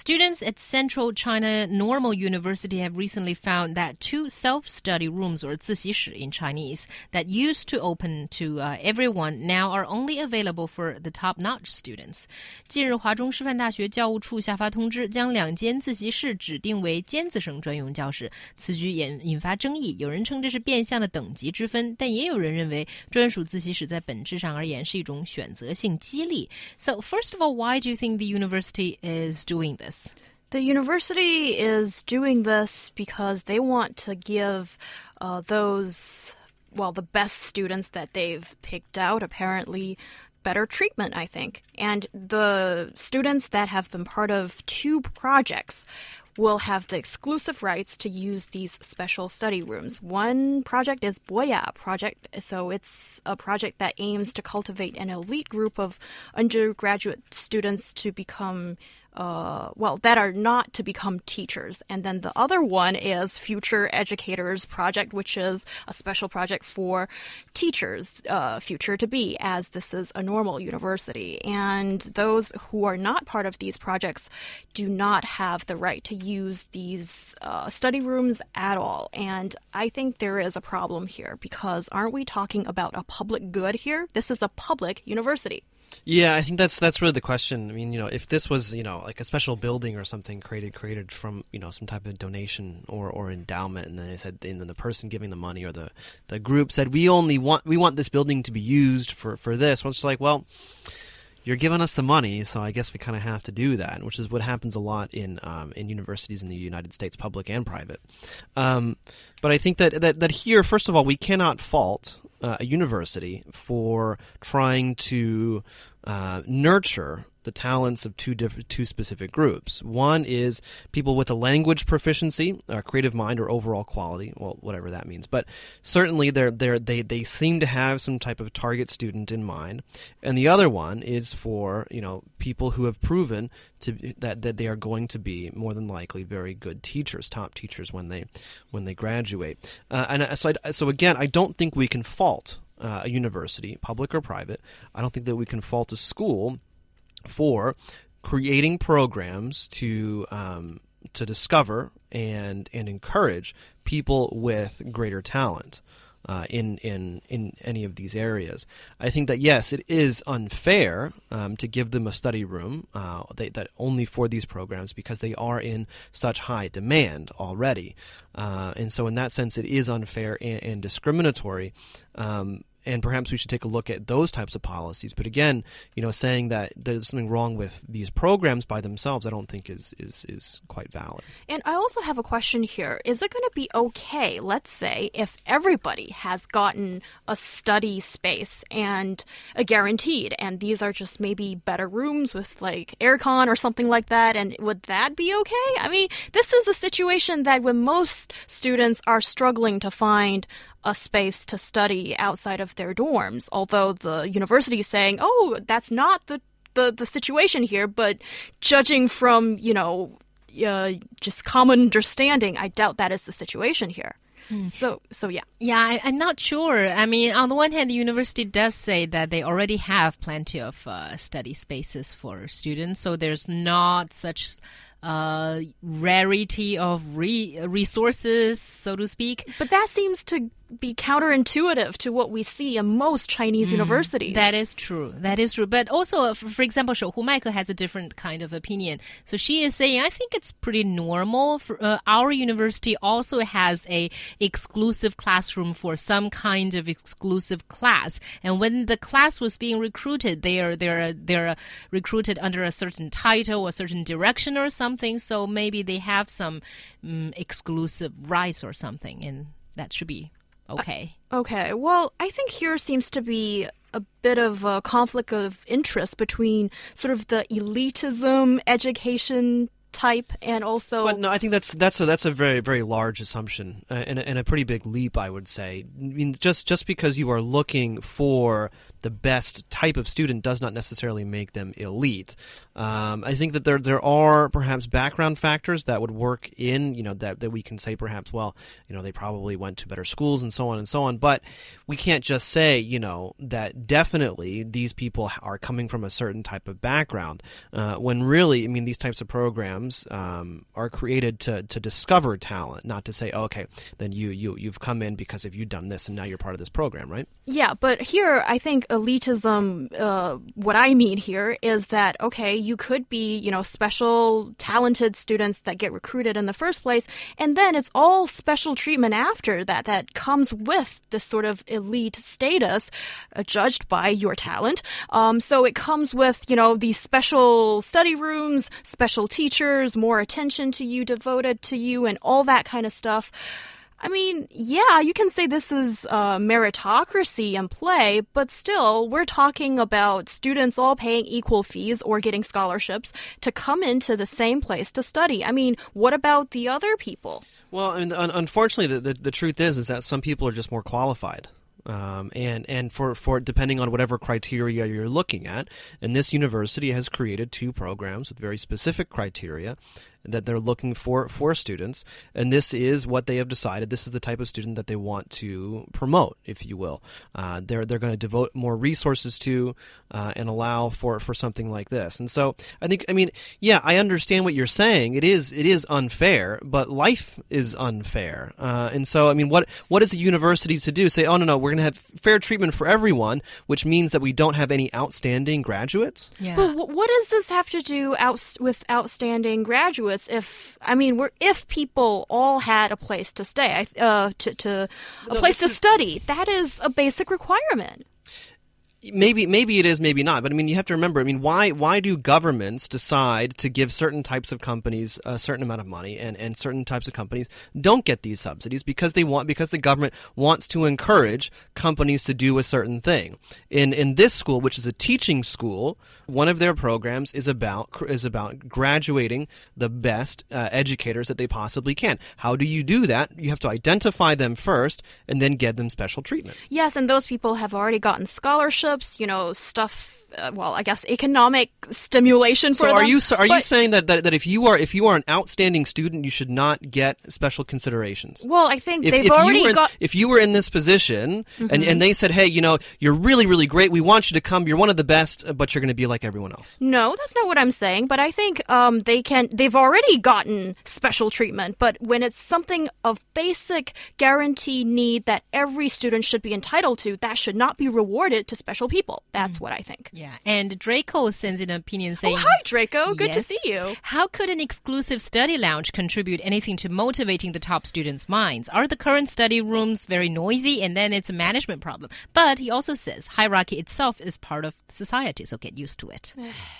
Students at Central China Normal University have recently found that two self-study rooms or 自习室 in Chinese that used to open to uh, everyone now are only available for the top-notch students. 近日，华中师范大学教务处下发通知，将两间自习室指定为尖子生专用教室。此举引引发争议，有人称这是变相的等级之分，但也有人认为专属自习室在本质上而言是一种选择性激励。So first of all, why do you think the university is doing this? The university is doing this because they want to give uh, those, well, the best students that they've picked out, apparently, better treatment, I think. And the students that have been part of two projects will have the exclusive rights to use these special study rooms. One project is Boya project, so it's a project that aims to cultivate an elite group of undergraduate students to become uh, well, that are not to become teachers. And then the other one is Future Educators Project, which is a special project for teachers, uh, future to be, as this is a normal university. And those who are not part of these projects do not have the right to use these uh, study rooms at all. And I think there is a problem here because aren't we talking about a public good here? This is a public university. Yeah, I think that's that's really the question. I mean, you know, if this was you know like a special building or something created created from you know some type of donation or, or endowment, and then they said, and then the person giving the money or the the group said, we only want we want this building to be used for for this. Well, it's like, well, you're giving us the money, so I guess we kind of have to do that, which is what happens a lot in um, in universities in the United States, public and private. Um, but I think that, that that here, first of all, we cannot fault uh, a university for trying to uh, nurture the talents of two two specific groups. One is people with a language proficiency, a creative mind, or overall quality. Well, whatever that means. But certainly, they're, they're, they they seem to have some type of target student in mind. And the other one is for you know people who have proven to that that they are going to be more than likely very good teachers, top teachers when they when they graduate. Uh, and so I, so again, I don't think we can fault. Uh, a university, public or private, I don't think that we can fault a school for creating programs to um, to discover and and encourage people with greater talent. Uh, in in in any of these areas, I think that yes, it is unfair um, to give them a study room uh, they, that only for these programs because they are in such high demand already, uh, and so in that sense, it is unfair and, and discriminatory. Um, and perhaps we should take a look at those types of policies. But again, you know, saying that there's something wrong with these programs by themselves, I don't think is is is quite valid. And I also have a question here: Is it going to be okay? Let's say if everybody has gotten a study space and a guaranteed, and these are just maybe better rooms with like aircon or something like that, and would that be okay? I mean, this is a situation that when most students are struggling to find a space to study outside of their dorms. Although the university is saying, "Oh, that's not the the, the situation here," but judging from you know uh, just common understanding, I doubt that is the situation here. Hmm. So, so yeah. Yeah, I, am not sure. I mean, on the one hand, the university does say that they already have plenty of uh, study spaces for students, so there's not such uh, rarity of re- resources, so to speak. But that seems to be counterintuitive to what we see in most Chinese mm, universities. That is true. That is true. But also, for example, Shou Hu Maike has a different kind of opinion. So she is saying, I think it's pretty normal. For, uh, our university also has a exclusive classroom for some kind of exclusive class. And when the class was being recruited, they are they're they're recruited under a certain title, a certain direction, or something. So maybe they have some um, exclusive rights or something, and that should be okay. Okay. Well, I think here seems to be a bit of a conflict of interest between sort of the elitism education type and also but no i think that's that's a that's a very very large assumption uh, and, a, and a pretty big leap i would say i mean just just because you are looking for the best type of student does not necessarily make them elite. Um, I think that there there are perhaps background factors that would work in you know that that we can say perhaps well you know they probably went to better schools and so on and so on, but we can't just say you know that definitely these people are coming from a certain type of background uh, when really I mean these types of programs um, are created to to discover talent, not to say oh, okay then you you you've come in because if you've done this and now you're part of this program, right? Yeah, but here I think elitism. Uh, what I mean here is that okay, you could be you know special talented students that get recruited in the first place, and then it's all special treatment after that that comes with this sort of elite status, uh, judged by your talent. Um, so it comes with you know these special study rooms, special teachers, more attention to you devoted to you, and all that kind of stuff. I mean, yeah, you can say this is uh, meritocracy in play, but still, we're talking about students all paying equal fees or getting scholarships to come into the same place to study. I mean, what about the other people? Well, and unfortunately, the, the, the truth is is that some people are just more qualified. Um, and and for, for depending on whatever criteria you're looking at, and this university has created two programs with very specific criteria that they're looking for for students, and this is what they have decided. This is the type of student that they want to promote, if you will. Uh, they're they're going to devote more resources to uh, and allow for for something like this. And so I think I mean yeah I understand what you're saying. It is it is unfair, but life is unfair. Uh, and so I mean what what is a university to do? Say oh no no we're going to have fair treatment for everyone, which means that we don't have any outstanding graduates. Yeah. But what does this have to do out with outstanding graduates? If I mean we're if people all had a place to stay, uh, to to a no, place to is, study, that is a basic requirement maybe maybe it is maybe not but i mean you have to remember i mean why why do governments decide to give certain types of companies a certain amount of money and and certain types of companies don't get these subsidies because they want because the government wants to encourage companies to do a certain thing. In in this school which is a teaching school one of their programs is about is about graduating the best uh, educators that they possibly can. How do you do that? You have to identify them first and then get them special treatment. Yes and those people have already gotten scholarships you know, stuff uh, well, I guess economic stimulation for so them. are you so are but, you saying that, that that if you are if you are an outstanding student, you should not get special considerations? Well, I think if, they've if already in, got. If you were in this position mm-hmm. and and they said, hey, you know, you're really really great, we want you to come, you're one of the best, but you're going to be like everyone else. No, that's not what I'm saying. But I think um, they can. They've already gotten special treatment. But when it's something of basic guarantee need that every student should be entitled to, that should not be rewarded to special people. That's mm-hmm. what I think. Yeah, and Draco sends an opinion oh, saying, "Oh, hi, Draco. Good yes, to see you. How could an exclusive study lounge contribute anything to motivating the top students' minds? Are the current study rooms very noisy, and then it's a management problem?" But he also says hierarchy itself is part of society, so get used to it.